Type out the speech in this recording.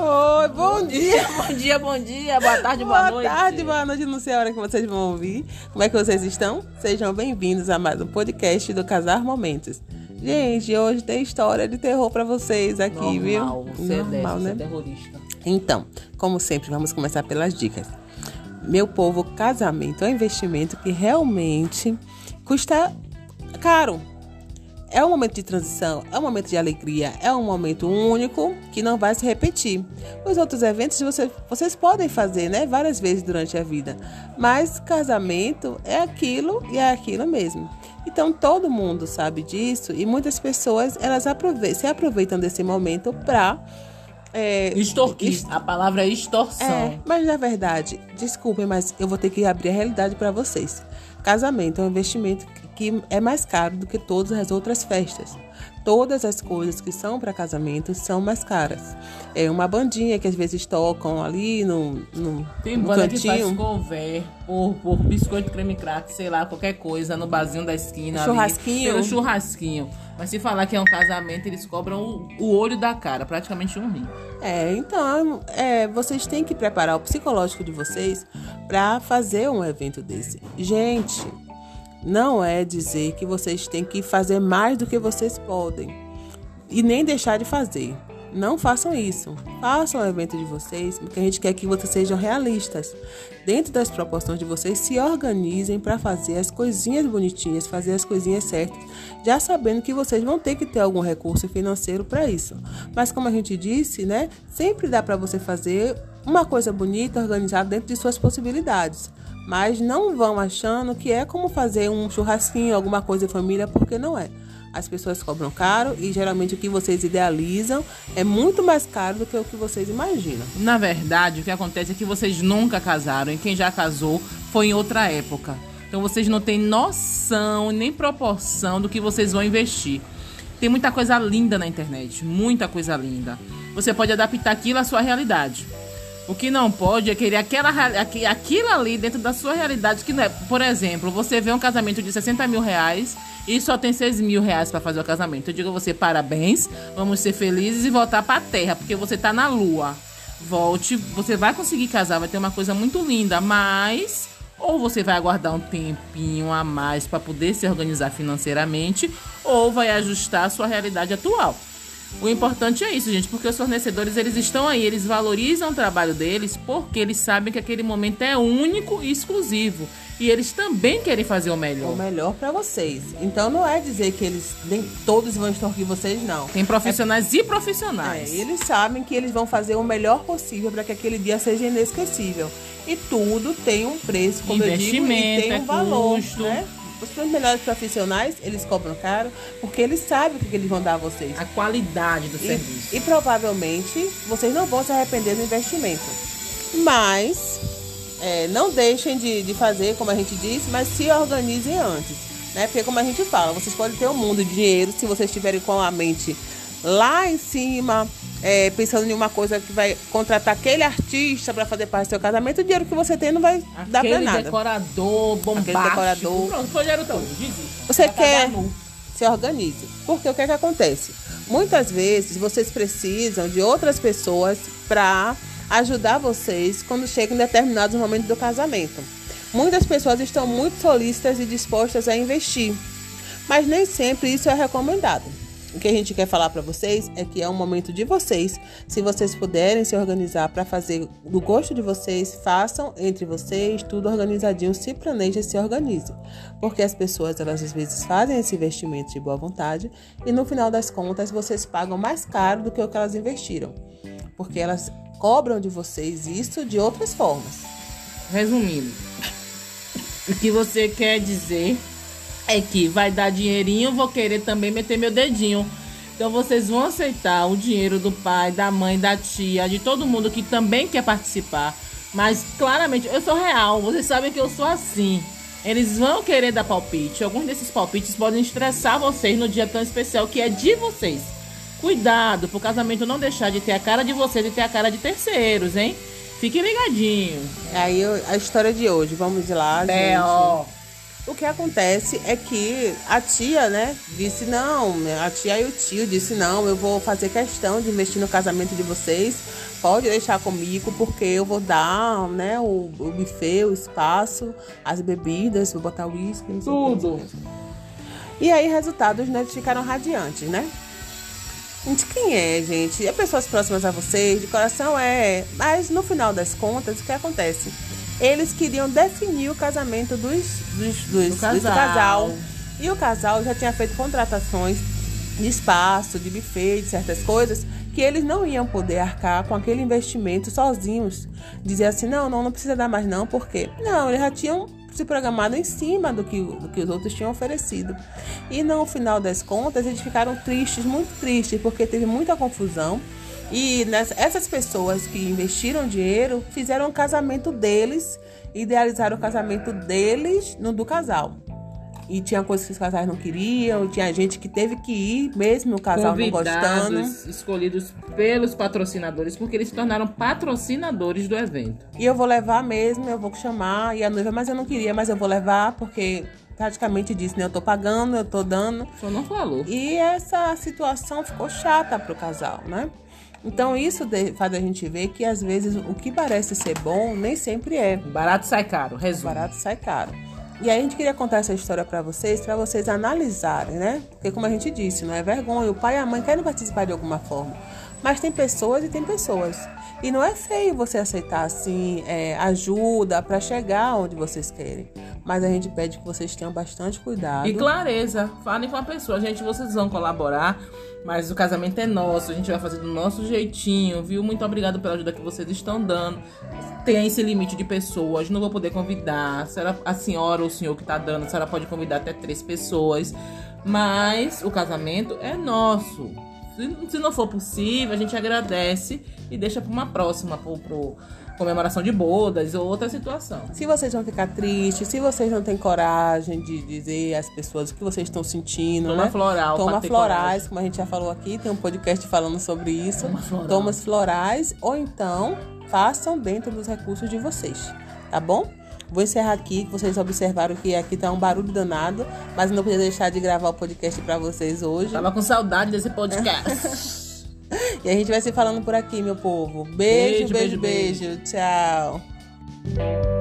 Oi, bom dia. bom dia, bom dia, boa tarde, boa, boa noite. Boa tarde, boa noite, não sei a hora que vocês vão ouvir. Como é que vocês estão? Sejam bem-vindos a mais um podcast do Casar Momentos. Gente, hoje tem história de terror para vocês aqui, Normal, viu? Você Normal, é né? dessa, Você é terrorista. Então, como sempre, vamos começar pelas dicas. Meu povo, casamento é um investimento que realmente custa caro. É um momento de transição, é um momento de alegria, é um momento único que não vai se repetir. Os outros eventos você, vocês podem fazer, né, várias vezes durante a vida, mas casamento é aquilo e é aquilo mesmo. Então todo mundo sabe disso e muitas pessoas elas se aproveitam desse momento para é, Extorquir. Est... A palavra é extorsão. É, mas na verdade, desculpem, mas eu vou ter que abrir a realidade para vocês. Casamento é um investimento que é mais caro do que todas as outras festas. Todas as coisas que são para casamento são mais caras. É uma bandinha que às vezes tocam ali no, no, Tem no banda cantinho. que faz cover por, por biscoito creme crack, sei lá, qualquer coisa, no barzinho da esquina. Churrasquinho. Ali, churrasquinho. Mas se falar que é um casamento, eles cobram o, o olho da cara, praticamente um rim. É, então, é, vocês têm que preparar o psicológico de vocês para fazer um evento desse. Gente, não é dizer que vocês têm que fazer mais do que vocês podem e nem deixar de fazer. Não façam isso. Façam o evento de vocês, porque a gente quer que vocês sejam realistas. Dentro das proporções de vocês, se organizem para fazer as coisinhas bonitinhas, fazer as coisinhas certas, já sabendo que vocês vão ter que ter algum recurso financeiro para isso. Mas como a gente disse, né, sempre dá para você fazer uma coisa bonita, organizada dentro de suas possibilidades. Mas não vão achando que é como fazer um churrasquinho, alguma coisa em família, porque não é. As pessoas cobram caro e geralmente o que vocês idealizam é muito mais caro do que o que vocês imaginam. Na verdade, o que acontece é que vocês nunca casaram e quem já casou foi em outra época. Então vocês não têm noção nem proporção do que vocês vão investir. Tem muita coisa linda na internet, muita coisa linda. Você pode adaptar aquilo à sua realidade. O que não pode é querer aquela, aquilo ali dentro da sua realidade. Que não é, por exemplo, você vê um casamento de 60 mil reais e só tem 6 mil reais para fazer o casamento. Eu digo a você, parabéns, vamos ser felizes e voltar para a terra, porque você tá na lua. Volte, você vai conseguir casar, vai ter uma coisa muito linda, mas ou você vai aguardar um tempinho a mais para poder se organizar financeiramente, ou vai ajustar a sua realidade atual. O importante é isso, gente, porque os fornecedores eles estão aí, eles valorizam o trabalho deles porque eles sabem que aquele momento é único e exclusivo. E eles também querem fazer o melhor. O melhor para vocês. Então não é dizer que eles nem todos vão extorquir vocês, não. Tem profissionais é, e profissionais. É, eles sabem que eles vão fazer o melhor possível para que aquele dia seja inesquecível. E tudo tem um preço, como eu digo, e tem um é valor, custo. né? Os melhores profissionais, eles cobram caro porque eles sabem o que eles vão dar a vocês. A qualidade do e, serviço. E provavelmente vocês não vão se arrepender do investimento. Mas é, não deixem de, de fazer, como a gente disse, mas se organizem antes. Né? Porque como a gente fala, vocês podem ter um mundo de dinheiro se vocês estiverem com a mente lá em cima, é, pensando em uma coisa que vai contratar aquele artista para fazer parte do seu casamento, o dinheiro que você tem não vai aquele dar para nada. decorador bombástico. Aquele decorador. Pronto, foi dinheiro todo. Você quer se organize. Porque o que é que acontece? Muitas vezes vocês precisam de outras pessoas para ajudar vocês quando chegam em determinados momentos do casamento. Muitas pessoas estão muito solícitas e dispostas a investir, mas nem sempre isso é recomendado. O que a gente quer falar para vocês é que é um momento de vocês. Se vocês puderem se organizar para fazer do gosto de vocês, façam entre vocês tudo organizadinho, se planejem, se organizem. Porque as pessoas, elas às vezes fazem esse investimento de boa vontade e no final das contas vocês pagam mais caro do que o que elas investiram. Porque elas cobram de vocês isso de outras formas. Resumindo, o que você quer dizer é que vai dar dinheirinho, vou querer também meter meu dedinho. Então vocês vão aceitar o dinheiro do pai, da mãe, da tia, de todo mundo que também quer participar. Mas claramente, eu sou real, vocês sabem que eu sou assim. Eles vão querer dar palpite. Alguns desses palpites podem estressar vocês no dia tão especial que é de vocês. Cuidado, pro casamento não deixar de ter a cara de vocês e ter a cara de terceiros, hein? Fiquem ligadinhos. Aí a história de hoje, vamos lá, é, gente. Ó. O que acontece é que a tia, né, disse não, a tia e o tio disse não, eu vou fazer questão de investir no casamento de vocês, pode deixar comigo porque eu vou dar, né, o, o buffet, o espaço, as bebidas, vou botar uísque, não sei Tudo. o. E aí, resultados, né, ficaram radiantes, né? De quem é, gente? É pessoas próximas a vocês, de coração é. Mas no final das contas, o que acontece? Eles queriam definir o casamento dos, dos, dos, Do casal. do casal. E o casal já tinha feito contratações de espaço, de buffet, de certas coisas, que eles não iam poder arcar com aquele investimento sozinhos. Dizer assim, não, não, não precisa dar mais não, por quê? Não, eles já tinham se programado em cima do que, do que os outros tinham oferecido. E no final das contas, eles ficaram tristes, muito tristes, porque teve muita confusão. E nessa- essas pessoas que investiram dinheiro fizeram o casamento deles, idealizaram o casamento deles no do casal. E tinha coisas que os casais não queriam, tinha gente que teve que ir, mesmo o casal não gostando. Convidados escolhidos pelos patrocinadores, porque eles se tornaram patrocinadores do evento. E eu vou levar mesmo, eu vou chamar. E a noiva, mas eu não queria, mas eu vou levar, porque praticamente disse, né? Eu tô pagando, eu tô dando. Só não falou. E essa situação ficou chata pro casal, né? Então isso faz a gente ver que às vezes o que parece ser bom nem sempre é. Barato sai caro, resumo. Barato sai caro. E aí a gente queria contar essa história pra vocês, pra vocês analisarem, né? Porque como a gente disse, não é vergonha, o pai e a mãe querem participar de alguma forma. Mas tem pessoas e tem pessoas. E não é feio você aceitar assim é, ajuda pra chegar onde vocês querem. Mas a gente pede que vocês tenham bastante cuidado. E clareza, falem com a pessoa. Gente, vocês vão colaborar, mas o casamento é nosso, a gente vai fazer do nosso jeitinho, viu? Muito obrigado pela ajuda que vocês estão dando. Tem esse limite de pessoas, não vou poder convidar. A, senhora- a senhora ou o senhor que tá dando, a senhora pode convidar até três pessoas. Mas o casamento é nosso. Se, não for possível, a gente agradece e deixa pra uma próxima, pro, pro comemoração de bodas ou outra situação. Se vocês vão ficar tristes, se vocês não têm coragem de dizer às pessoas o que vocês estão sentindo, Toma né? floral, Toma florais, como a gente já falou aqui, tem um podcast falando sobre isso. Toma floral. Tomas florais, ou então façam dentro dos recursos de vocês, tá bom? Vou encerrar aqui, que vocês observaram que aqui tá um barulho danado, mas não podia deixar de gravar o podcast para vocês hoje. Tava com saudade desse podcast. E a gente vai se falando por aqui, meu povo. Beijo, Beijo, beijo, beijo. beijo, Tchau.